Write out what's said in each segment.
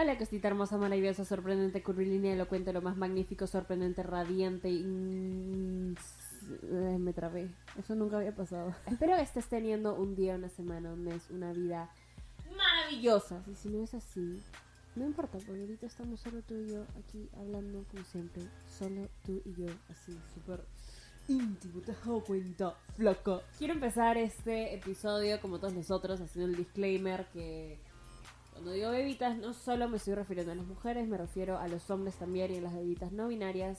Hola, cosita hermosa, maravillosa, sorprendente, curvilínea, elocuente, lo más magnífico, sorprendente, radiante y... eh, Me trabé. Eso nunca había pasado. Espero que estés teniendo un día, una semana, un mes, una vida maravillosa. Y si no es así, no importa, porque ahorita estamos solo tú y yo aquí hablando como siempre. Solo tú y yo, así, súper íntimo, te has dado cuenta, flaca. Quiero empezar este episodio, como todos nosotros, haciendo el disclaimer que cuando digo bebitas no solo me estoy refiriendo a las mujeres, me refiero a los hombres también y a las bebitas no binarias,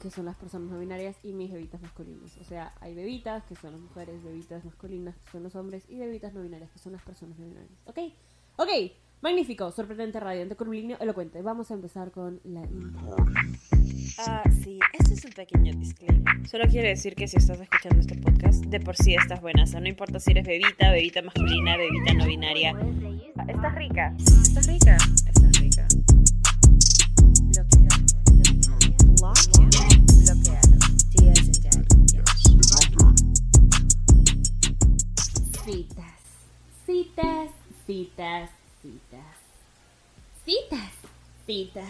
que son las personas no binarias, y mis bebitas masculinas. O sea, hay bebitas, que son las mujeres, bebitas masculinas, que son los hombres, y bebitas no binarias, que son las personas no binarias. ¿Ok? Ok, magnífico, sorprendente, radiante, curvilíneo, elocuente. Vamos a empezar con la intro. Ah, sí, este es un pequeño disclaimer. Solo quiero decir que si estás escuchando este podcast, de por sí estás buena. O sea, no importa si eres bebita, bebita masculina, bebita no binaria. Estás rica. Estás rica. Estás rica. Bloquea. Bloquea. Citas, citas, citas, citas. Citas, citas,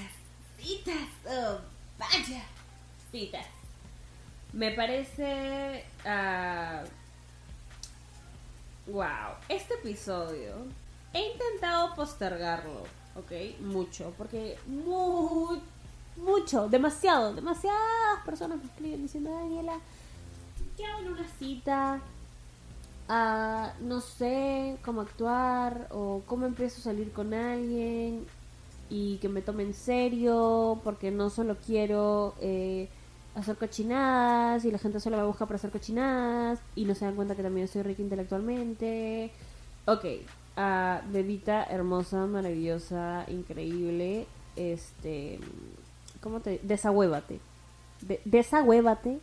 citas. Oh, vaya. Citas. Me parece... ah, wow. Este episodio he intentado postergarlo, ¿ok? Mucho, porque mucho, demasiado, demasiadas personas me escriben diciendo, Daniela, ¿qué hago en una cita? Ah, no sé cómo actuar o cómo empiezo a salir con alguien y que me tome en serio porque no solo quiero eh, hacer cochinadas y la gente solo me busca para hacer cochinadas y no se dan cuenta que también soy rica intelectualmente. Ok, ah, bebita hermosa, maravillosa, increíble, este, ¿cómo te? Desahuévate, De- desahuévate,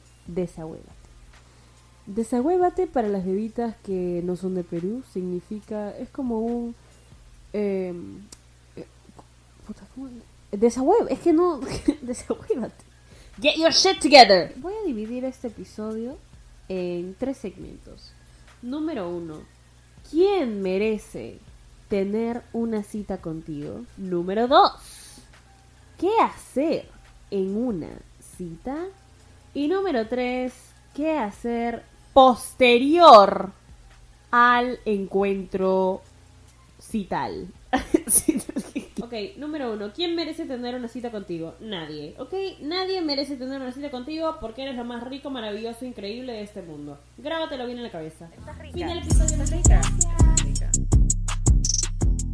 desahuévate. Para las bebitas que no son de Perú significa, es como un... Eh, puta, es que no... Get your shit together. Voy a dividir este episodio en tres segmentos. Número uno, ¿quién merece tener una cita contigo? Número dos, ¿qué hacer en una cita? Y número tres, ¿qué hacer posterior al encuentro cital? ok, número uno, ¿quién merece tener una cita contigo? Nadie, ¿ok? Nadie merece tener una cita contigo porque eres lo más rico, maravilloso, increíble de este mundo. Grábatelo bien en la cabeza. Estás rica. Fin del episodio. Estás rica. Estás rica.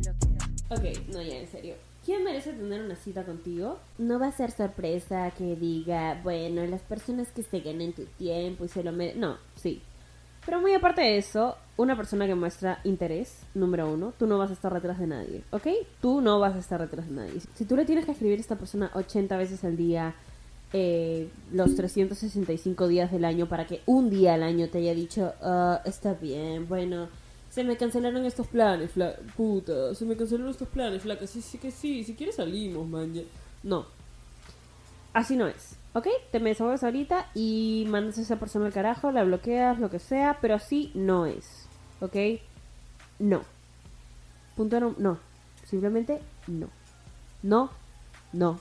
Bloquea. Ok, no, ya, en serio. ¿Quién merece tener una cita contigo? No va a ser sorpresa que diga, bueno, las personas que se ganen tu tiempo y se lo merecen. No, sí. Pero muy aparte de eso, una persona que muestra interés, número uno, tú no vas a estar detrás de nadie, ¿ok? Tú no vas a estar detrás de nadie. Si tú le tienes que escribir a esta persona 80 veces al día, eh, los 365 días del año, para que un día al año te haya dicho, "Ah, está bien, bueno, se me cancelaron estos planes, fla puta, se me cancelaron estos planes, flaca, sí, sí que sí, si quieres salimos, man. ya". No. Así no es, ¿ok? Te me desahogas ahorita y mandas a esa persona al carajo, la bloqueas, lo que sea, pero así no es, ¿ok? No. Punto no, no. Simplemente no. No, no.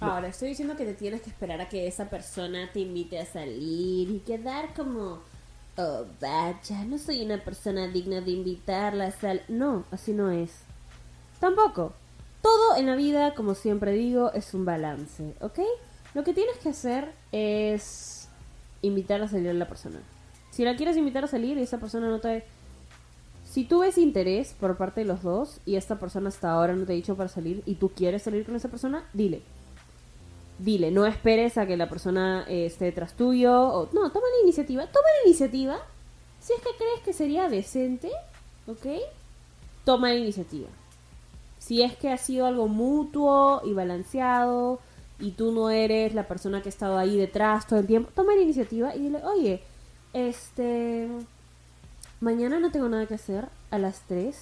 Ahora, estoy diciendo que te tienes que esperar a que esa persona te invite a salir y quedar como, oh, vaya, no soy una persona digna de invitarla a salir. No, así no es. Tampoco. Todo en la vida, como siempre digo, es un balance, ¿ok? Lo que tienes que hacer es invitar a salir a la persona. Si la quieres invitar a salir y esa persona no te... Si tú ves interés por parte de los dos y esta persona hasta ahora no te ha dicho para salir y tú quieres salir con esa persona, dile. Dile, no esperes a que la persona eh, esté detrás tuyo. No, toma la iniciativa. Toma la iniciativa. Si es que crees que sería decente, ¿ok? Toma la iniciativa. Si es que ha sido algo mutuo y balanceado y tú no eres la persona que ha estado ahí detrás todo el tiempo, toma la iniciativa y dile, oye, este, mañana no tengo nada que hacer a las 3.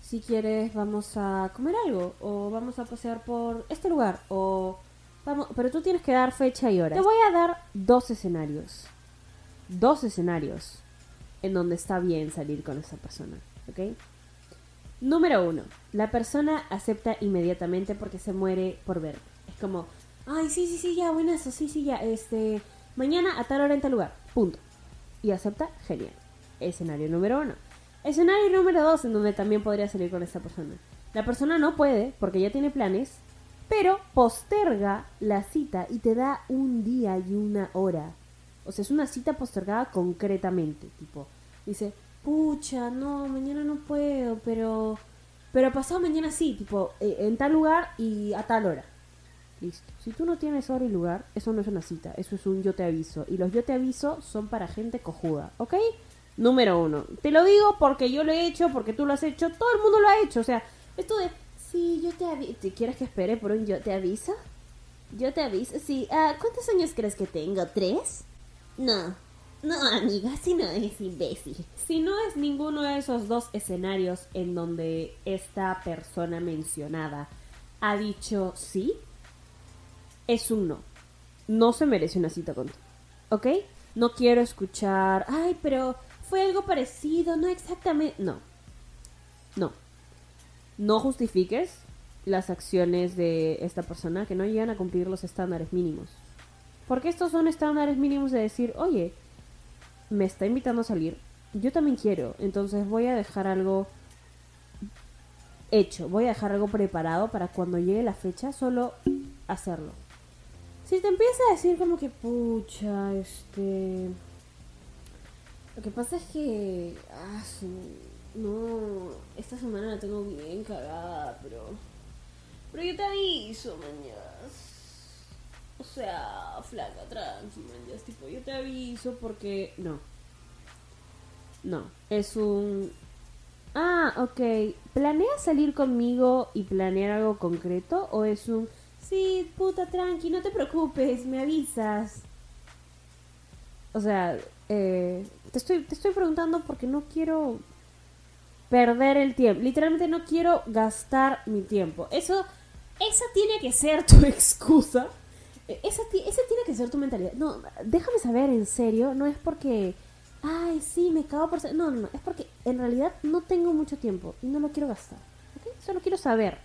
Si quieres vamos a comer algo o vamos a pasear por este lugar o pero tú tienes que dar fecha y hora. Te voy a dar dos escenarios. Dos escenarios en donde está bien salir con esa persona, ¿ok? Número uno, la persona acepta inmediatamente porque se muere por ver. Es como, ay, sí, sí, sí, ya, buenazo, sí, sí, ya, este, mañana a tal hora en tal lugar, punto. Y acepta, genial. Escenario número uno. Escenario número dos, en donde también podría salir con esta persona. La persona no puede, porque ya tiene planes, pero posterga la cita y te da un día y una hora. O sea, es una cita postergada concretamente, tipo, dice, pucha, no, mañana no puedo, pero, pero pasado mañana sí, tipo, eh, en tal lugar y a tal hora. Listo. Si tú no tienes hora y lugar, eso no es una cita, eso es un yo te aviso. Y los yo te aviso son para gente cojuda, ¿ok? Número uno. Te lo digo porque yo lo he hecho, porque tú lo has hecho, todo el mundo lo ha hecho. O sea, esto de, sí, yo te aviso. ¿Quieres que espere por un yo te aviso? Yo te aviso, sí. Ah, ¿Cuántos años crees que tengo? ¿Tres? No. No, amiga, si no es imbécil. Si no es ninguno de esos dos escenarios en donde esta persona mencionada ha dicho sí, es un no. No se merece una cita contigo. ¿Ok? No quiero escuchar, ay, pero fue algo parecido, no exactamente. No. No. No justifiques las acciones de esta persona que no llegan a cumplir los estándares mínimos. Porque estos son estándares mínimos de decir, oye, me está invitando a salir, yo también quiero, entonces voy a dejar algo hecho, voy a dejar algo preparado para cuando llegue la fecha solo hacerlo. Si te empieza a decir como que, pucha, este... Lo que pasa es que... Ah, no, esta semana la tengo bien cagada, pero... Pero yo te aviso, mañas. O sea, flaca, tranqui, mañas. Tipo, yo te aviso porque... No. No, es un... Ah, ok. ¿Planeas salir conmigo y planear algo concreto? ¿O es un... Sí, puta, tranqui, no te preocupes, me avisas? O sea, eh, te, estoy, te estoy preguntando porque no quiero perder el tiempo. Literalmente no quiero gastar mi tiempo. Eso, esa tiene que ser tu excusa. E, esa, esa tiene que ser tu mentalidad. No, déjame saber en serio. No es porque, ay, sí, me cago por... No, no, no. Es porque en realidad no tengo mucho tiempo y no lo quiero gastar. ¿Ok? Solo quiero saber.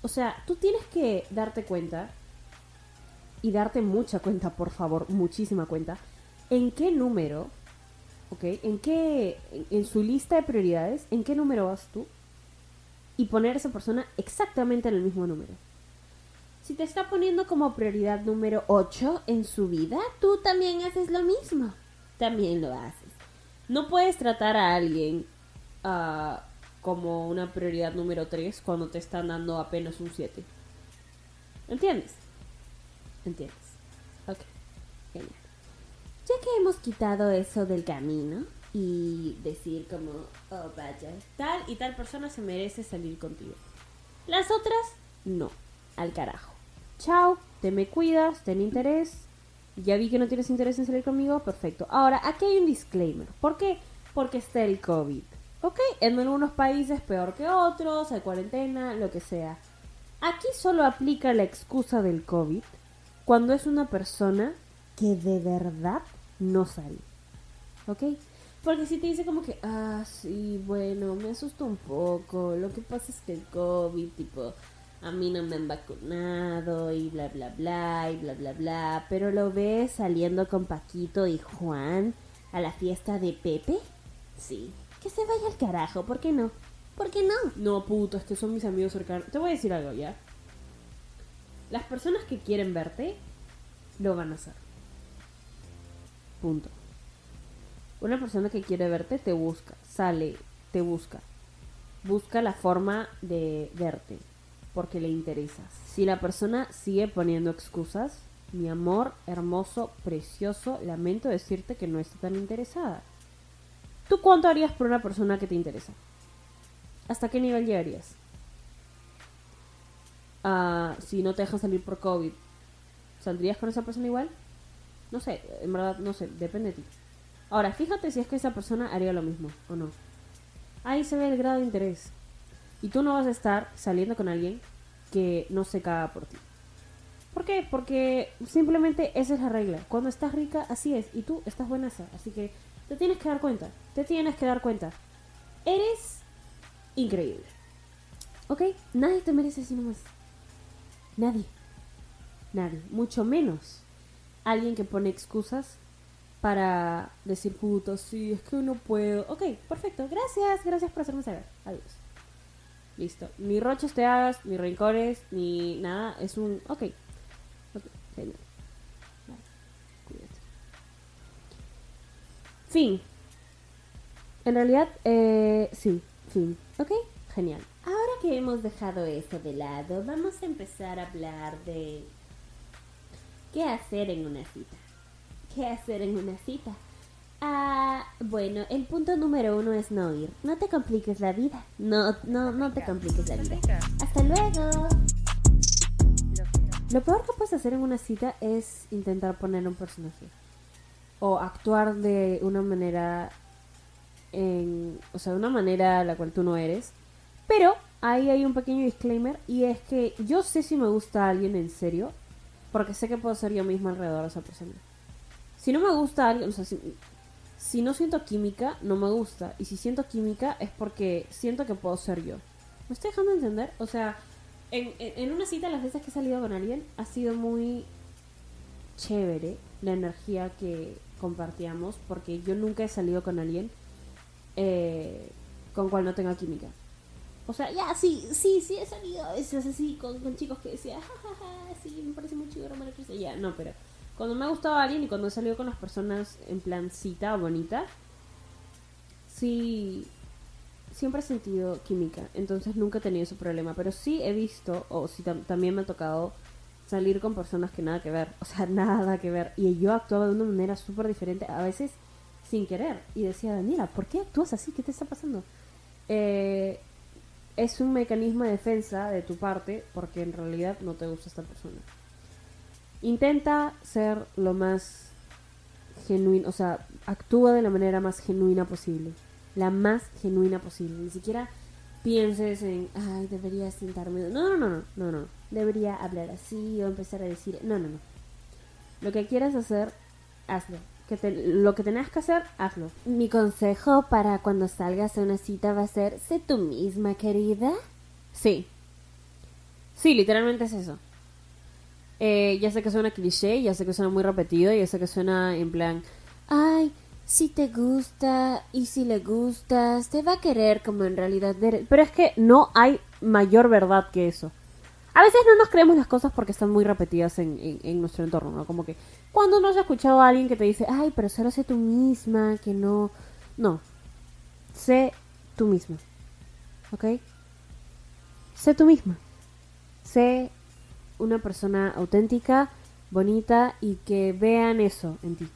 O sea, tú tienes que darte cuenta y darte mucha cuenta, por favor, muchísima cuenta, en qué número, ¿ok? En qué, en, su lista de prioridades, en qué número vas tú y poner a esa persona exactamente en el mismo número. Si te está poniendo como prioridad número 8 en su vida, tú también haces lo mismo. También lo haces. No puedes tratar a alguien ah, como una prioridad número 3 cuando te están dando apenas un 7. ¿Entiendes? ¿Entiendes? Ok, genial. Que hemos quitado eso del camino y decir como, oh vaya, tal y tal persona se merece salir contigo. Las otras, no, al carajo. Chao, te me cuidas, ten interés. Ya vi que no tienes interés en salir conmigo, perfecto. Ahora, aquí hay un disclaimer. ¿Por qué? Porque está el COVID. Ok, en algunos países peor que otros, hay cuarentena, lo que sea. Aquí solo aplica la excusa del COVID cuando es una persona que de verdad no sale. ¿Ok? Porque si te dice como que, ah, sí, bueno, me asusto un poco, lo que pasa es que el COVID, tipo, a mí no me han vacunado y bla, bla, bla, y bla, bla, bla, pero lo ves saliendo con Paquito y Juan a la fiesta de Pepe, sí, que se vaya al carajo, ¿por qué no? ¿Por qué no? No, puto, es que son mis amigos cercanos. Te voy a decir algo, ¿ya? Las personas que quieren verte, lo van a hacer. Punto. Una persona que quiere verte te busca, sale, te busca. Busca la forma de verte, porque le interesas. Si la persona sigue poniendo excusas, mi amor, hermoso, precioso, lamento decirte que no está tan interesada. ¿Tú cuánto harías por una persona que te interesa? ¿Hasta qué nivel llegarías? Ah, si no te dejan salir por COVID, ¿saldrías con esa persona igual? No sé, en verdad, no sé, depende de ti. Ahora, fíjate si es que esa persona haría lo mismo o no. Ahí se ve el grado de interés. Y tú no vas a estar saliendo con alguien que no se caga por ti. ¿Por qué? Porque simplemente esa es la regla. Cuando estás rica, así es. Y tú estás buena Así que te tienes que dar cuenta. Te tienes que dar cuenta. Eres increíble. ¿Ok? Nadie te merece así nomás. Nadie. Nadie. Mucho menos alguien que pone excusas para decir, puto, sí, es que no puedo. Ok, perfecto. Gracias, gracias por hacerme saber. Adiós. Listo. Ni roches te hagas, ni rencores, ni nada. Es un, ok. Ok, genial. Cuídate. Fin. En realidad, eh, sí, fin. Ok, genial. Ahora que hemos dejado eso de lado, vamos a empezar a hablar de qué hacer en una cita. ¿Qué hacer en una cita? Ah, bueno, el punto número uno es no ir. No te compliques la vida. No, no, no te compliques la vida. Hasta luego. Lo peor que puedes hacer en una cita es intentar poner un personaje. O actuar de una manera en, o sea, de una manera la cual tú no eres. Pero ahí hay un pequeño disclaimer y es que yo sé si me gusta a alguien en serio porque sé que puedo ser yo misma alrededor de esa persona. Si no me gusta alguien, o sea, si, no siento química, no me gusta. Y si siento química es porque siento que puedo ser yo. ¿Me estoy dejando entender? O sea, en, una cita las veces que he salido con alguien ha sido muy chévere la energía que compartíamos porque yo nunca he salido con alguien eh, con cual no tenga química. O sea, ya, sí, sí, sí he salido veces así con, chicos que decía, jajaja, sí, me parece muy chido Cruz". Ya, no, pero cuando me ha gustado alguien y cuando he salido con las personas en plan cita bonita, sí, siempre he sentido química, entonces nunca he tenido ese problema, pero sí he visto, o sí tam- también me ha tocado salir con personas que nada que ver, o sea, nada que ver, y yo actuaba de una manera súper diferente, a veces sin querer, y decía, Daniela, ¿por qué actúas así? ¿Qué te está pasando? Eh, es un mecanismo de defensa de tu parte porque en realidad no te gusta esta persona. Intenta ser lo más genuino, o sea, actúa de la manera más genuina posible. La más genuina posible. Ni siquiera pienses en, ay, debería sentarme. No, no, no, no, no, no. Debería hablar así o empezar a decir, no, no, no. Lo que quieras hacer, hazlo. Que te- lo que tengas que hacer, hazlo. Mi consejo para cuando salgas a una cita va a ser, sé tú misma, querida. Sí. Sí, literalmente es eso. Eh, ya sé que suena cliché, ya sé que suena muy repetido, ya sé que suena en plan, ay, si te gusta y si le gustas, te va a querer como en realidad eres". Pero es que no hay mayor verdad que eso. A veces no nos creemos las cosas porque están muy repetidas en, en- nuestro entorno, ¿no? Como que cuando no has escuchado a alguien que te dice, ay, pero solo sé tú misma, que no... No. Sé tú misma. ¿Ok? Sé tú misma. Sé una persona auténtica, bonita y que vean eso en ti.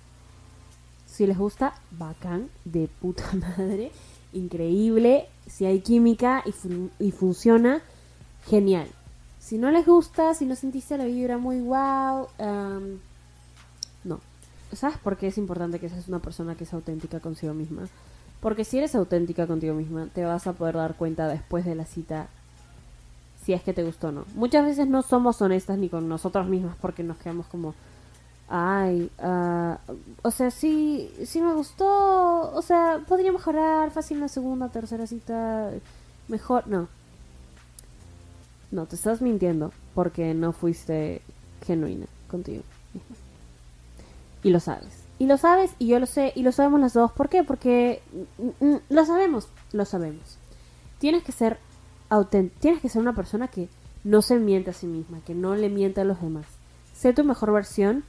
Si les gusta, bacán, de puta madre, increíble. Si hay química y, fun- y funciona, genial. Si no les gusta, si no sentiste la vibra muy wow, am, no. ¿Sabes por qué es importante que seas una persona que es auténtica consigo misma? Porque si eres auténtica contigo misma, te vas a poder dar cuenta después de la cita si es que te gustó o no. Muchas veces no somos honestas ni con nosotros mismas porque nos quedamos como, ay, ah, o sea, sí, sí me gustó, o sea, podría mejorar fácil la segunda, tercera cita, mejor, no. No, te estás mintiendo porque no fuiste genuina contigo. Y lo sabes. Y lo sabes y yo lo sé y lo sabemos las dos. ¿Por qué? Porque mm, mm, lo sabemos, lo sabemos. Tienes que ser auténtico, tienes que ser una persona que no se miente a sí misma, que no le miente a los demás. Sé tu mejor versión,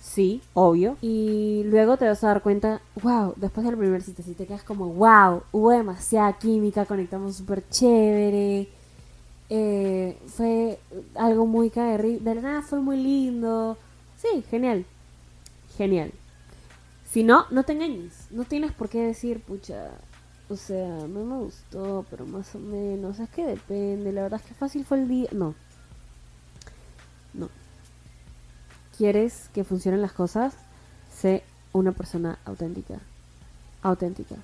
sí, obvio. Y luego te vas a dar cuenta, wow, después del primer cita, si te quedas como, wow, hubo demasiada química, conectamos súper chévere. Eh, fue algo muy caer de fue muy lindo. Sí, genial. Genial. Si no, no te engañes. No tienes por qué decir, pucha, o sea, no me gustó, pero más o menos. Es que depende. La verdad es que fácil fue el día. No. No. ¿Quieres que funcionen las cosas? Sé una persona auténtica. Auténtica.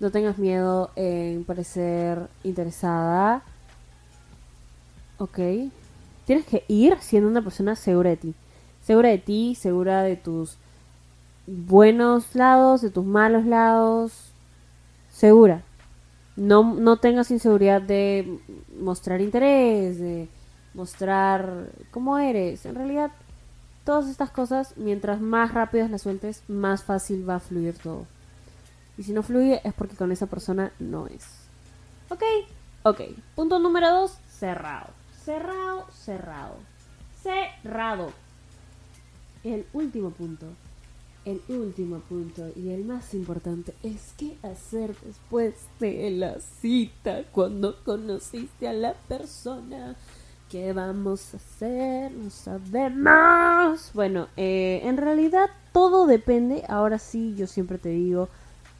No tengas miedo en parecer interesada. Ok. Tienes que ir siendo una persona segura de ti. Segura de ti, segura de tus buenos lados, de tus malos lados. Segura. No, no tengas inseguridad de mostrar interés, de mostrar cómo eres. En realidad, todas estas cosas, mientras más rápidas las sueltes, más fácil va a fluir todo. Y si no fluye es porque con esa persona no es. ¿Ok? Ok. Punto número dos, cerrado. Cerrado, cerrado. Cerrado. El último punto. El último punto y el más importante es qué hacer después de la cita cuando conociste a la persona. ¿Qué vamos a hacer? No sabemos. Bueno, eh, en realidad todo depende. Ahora sí, yo siempre te digo,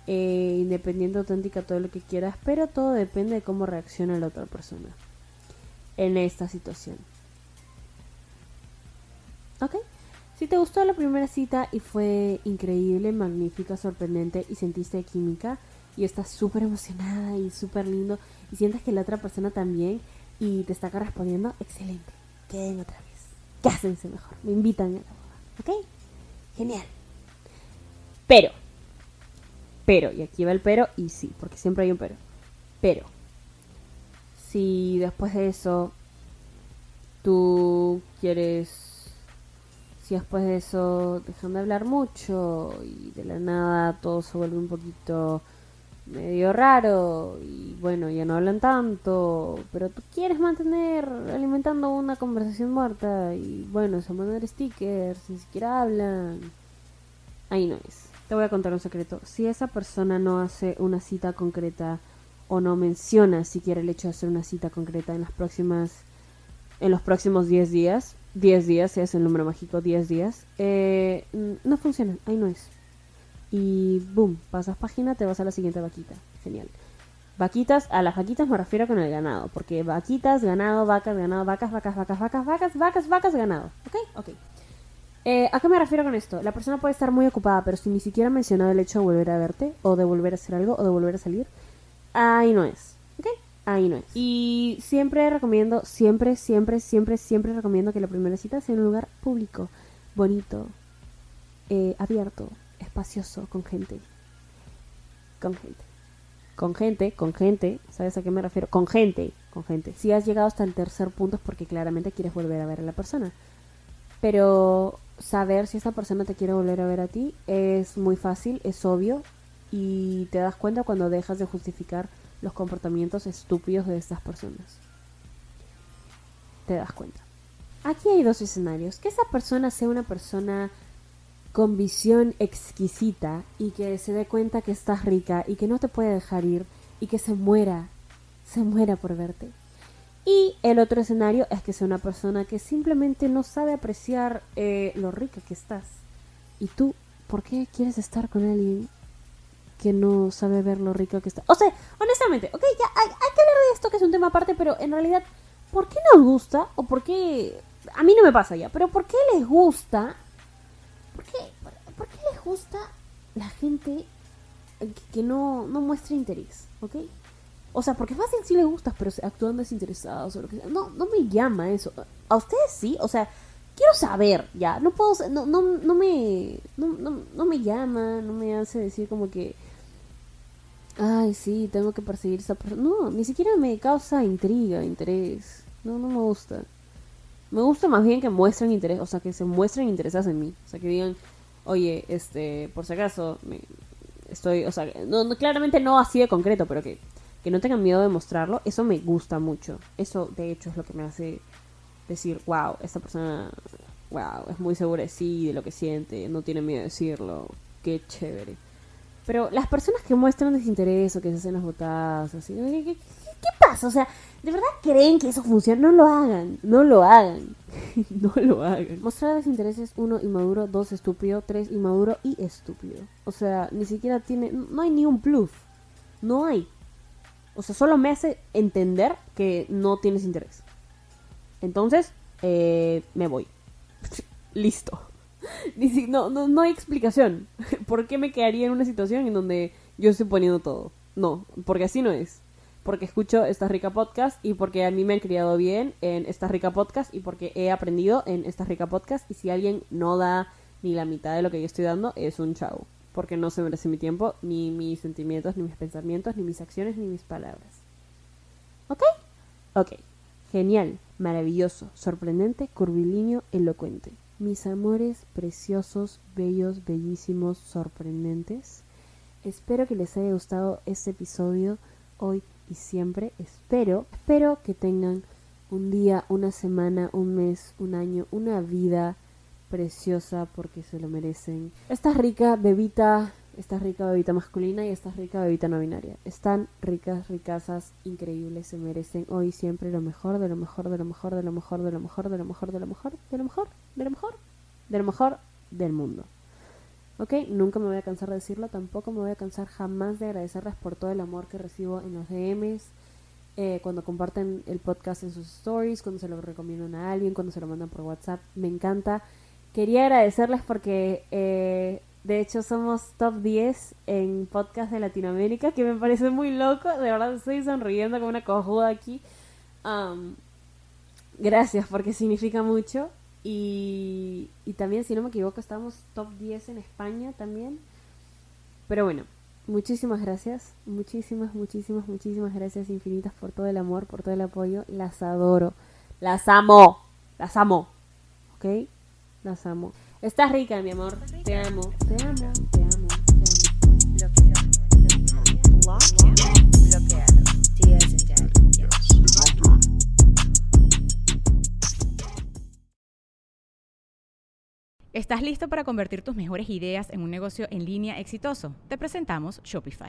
eh, independiente, auténtica, todo lo que quieras, pero todo depende de cómo reacciona la otra persona en esta situación. ¿Ok? Si te gustó la primera cita y fue increíble, magnífica, sorprendente y sentiste química y estás súper emocionada y súper lindo y sientes que la otra persona también y te está correspondiendo, excelente. Queden otra vez. Cásense mejor. Me invitan a la boda. ¿Ok? Genial. Pero, pero, y aquí va el pero, y sí, porque siempre hay un pero. Pero, si después de eso tú quieres, si después de eso dejan de hablar mucho y de la nada todo se vuelve un poquito medio raro y bueno, ya no hablan tanto, pero tú quieres mantener alimentando una conversación muerta y bueno, se mandan stickers, ni siquiera hablan. Ahí no es. Te voy a contar un secreto. Si esa persona no hace una cita concreta o no menciona siquiera el hecho de hacer una cita concreta en las próximas en los próximos 10 días, 10 días es el número mágico, 10 días, eh, no funciona, ahí no es y boom, pasas página, te vas a la siguiente vaquita. Genial. Vaquitas, a las vaquitas me refiero con el ganado, porque vaquitas, ganado, vacas, ganado, vacas, vacas, vacas, vacas, vacas, vacas, vacas, ganado. ¿Ok? Ok. Eh, ¿A qué me refiero con esto? La persona puede estar muy ocupada, pero si ni siquiera ha mencionado el hecho de volver a verte, o de volver a hacer algo, o de volver a salir, ahí no es. ¿Ok? Ahí no es. Y siempre recomiendo, siempre, siempre, siempre, siempre recomiendo que la primera cita sea en un lugar público, bonito, eh, abierto, espacioso, con gente. Con gente. Con gente, con gente. ¿Sabes a qué me refiero? Con gente, con gente. Si has llegado hasta el tercer punto es porque claramente quieres volver a ver a la persona. Pero saber si esa persona te quiere volver a ver a ti es muy fácil, es obvio. Y te das cuenta cuando dejas de justificar los comportamientos estúpidos de estas personas. Te das cuenta. Aquí hay dos escenarios. Que esa persona sea una persona con visión exquisita y que se dé cuenta que estás rica y que no te puede dejar ir y que se muera, se muera por verte. Y el otro escenario es que sea una persona que simplemente no sabe apreciar eh, lo rica que estás. ¿Y tú por qué quieres estar con alguien que no sabe ver lo rico que está? O sea, honestamente, ok, ya hay, que hablar de esto que es un tema aparte, pero en realidad, ¿por qué nos gusta? O por qué... A mí no me pasa ya, pero ¿por qué les gusta ¿Por qué, por, qué les gusta la gente que, no, no muestra interés? ¿Ok? O sea, porque fácil sí les gusta, pero actúan desinteresados o lo que sea. No, no me llama eso. ¿A ustedes sí? O sea, quiero saber, ya. No puedo, no, no, no me, no, no, no me llama, no me hace decir como que, ay, sí, tengo que perseguir a esa persona. No, ni siquiera me causa intriga, interés. No, no me gusta. Me gusta más bien que muestren interés, o sea, que se muestren interesadas en mí. O sea, que digan, oye, este, por si acaso, me, estoy, o sea, no, claramente no así de concreto, pero que, que no tengan miedo de mostrarlo, eso me gusta mucho. Eso, de hecho, es lo que me hace decir, wow, esta persona, wow, es muy segura de sí, de lo que siente, no tiene miedo de decirlo, qué chévere. Pero las personas que muestran desinterés o que se hacen las botadas, así, ¿qué, ¿Qué pasa? O sea, ¿de verdad creen que eso funciona? No lo hagan, no lo hagan, no lo hagan. Mostrar desintereses, uno, inmaduro, dos, estúpido, tres, inmaduro y estúpido. O sea, ni siquiera tiene, no hay ni un plus, no hay. O sea, solo me hace entender que no tienes interés. Entonces, eh, me voy. Listo. No, no, no hay explicación. ¿Por qué me quedaría en una situación en donde yo estoy poniendo todo? No, porque así no es porque escucho Esta Rica Podcast y porque a mí me han criado bien en Esta Rica Podcast y porque he aprendido en Esta Rica Podcast y si alguien no da ni la mitad de lo que yo estoy dando es un chavo. porque no se merece mi tiempo, ni mis sentimientos, ni mis pensamientos, ni mis acciones, ni mis palabras. ¿Ok? Ok. Genial, maravilloso, sorprendente, curvilíneo, elocuente. Mis amores preciosos, bellos, bellísimos, sorprendentes. Espero que les haya gustado este episodio hoy y siempre. Espero, espero que tengan un día, una semana, un mes, un año, una vida preciosa porque se lo merecen. Estás rica, bebita, estás rica, bebita masculina y estás rica, bebita no binaria. Están ricas, ricasas, increíbles, se merecen hoy siempre lo mejor, de lo mejor, de lo mejor, de lo mejor, de lo mejor, de lo mejor, de lo mejor, de lo mejor, de lo mejor, de lo mejor del mundo. ¿Ok? Nunca me voy a cansar de decirlo, tampoco me voy a cansar jamás de agradecerles por todo el amor que recibo en los DMs, eh, cuando comparten el podcast en sus stories, cuando se lo recomiendan a alguien, cuando se lo mandan por WhatsApp. Me encanta. Quería agradecerles porque eh, de hecho somos top 10 en podcast de Latinoamérica, que me parece muy loco. De verdad estoy sonriendo como una cojuda aquí. Um, gracias porque significa mucho. Y, y también, si no me equivoco, estamos top 10 en España también. Pero bueno, muchísimas gracias. Muchísimas, muchísimas, muchísimas gracias infinitas por todo el amor, por todo el apoyo. Las adoro. Las amo. Las amo. ¿Ok? Las amo. Estás rica, mi amor. Te amo. Te amo. Te amo. Te amo. Bloqueado. ¿Estás listo para convertir tus mejores ideas en un negocio en línea exitoso? Te presentamos Shopify.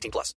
18 plus.